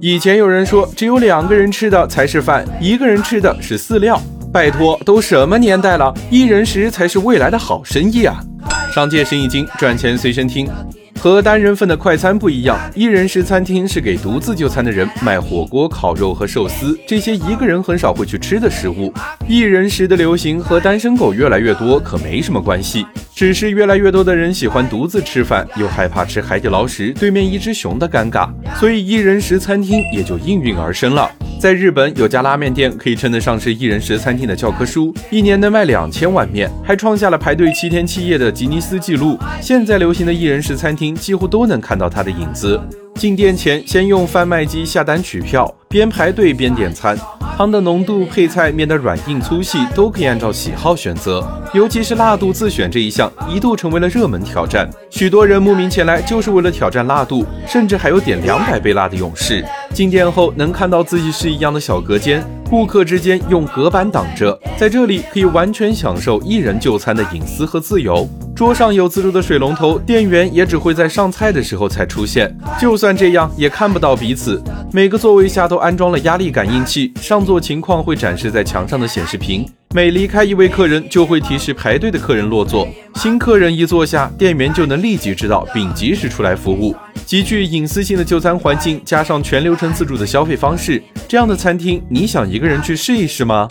以前有人说，只有两个人吃的才是饭，一个人吃的是饲料。拜托，都什么年代了，一人食才是未来的好生意啊！商界生意经，赚钱随身听。和单人份的快餐不一样，一人食餐厅是给独自就餐的人卖火锅、烤肉和寿司这些一个人很少会去吃的食物。一人食的流行和单身狗越来越多可没什么关系，只是越来越多的人喜欢独自吃饭，又害怕吃海底捞时对面一只熊的尴尬，所以一人食餐厅也就应运而生了。在日本有家拉面店可以称得上是一人食餐厅的教科书，一年能卖两千碗面，还创下了排队七天七夜的吉尼斯纪录。现在流行的一人食餐厅几乎都能看到它的影子。进店前先用贩卖机下单取票，边排队边点餐。汤的浓度、配菜面的软硬粗细都可以按照喜好选择，尤其是辣度自选这一项，一度成为了热门挑战。许多人慕名前来就是为了挑战辣度，甚至还有点两百倍辣的勇士。进店后能看到自己是一样的小隔间，顾客之间用隔板挡着，在这里可以完全享受一人就餐的隐私和自由。桌上有自助的水龙头，店员也只会在上菜的时候才出现。就算这样，也看不到彼此。每个座位下都安装了压力感应器，上座情况会展示在墙上的显示屏。每离开一位客人，就会提示排队的客人落座。新客人一坐下，店员就能立即知道，并及时出来服务。极具隐私性的就餐环境，加上全流程自助的消费方式，这样的餐厅，你想一个人去试一试吗？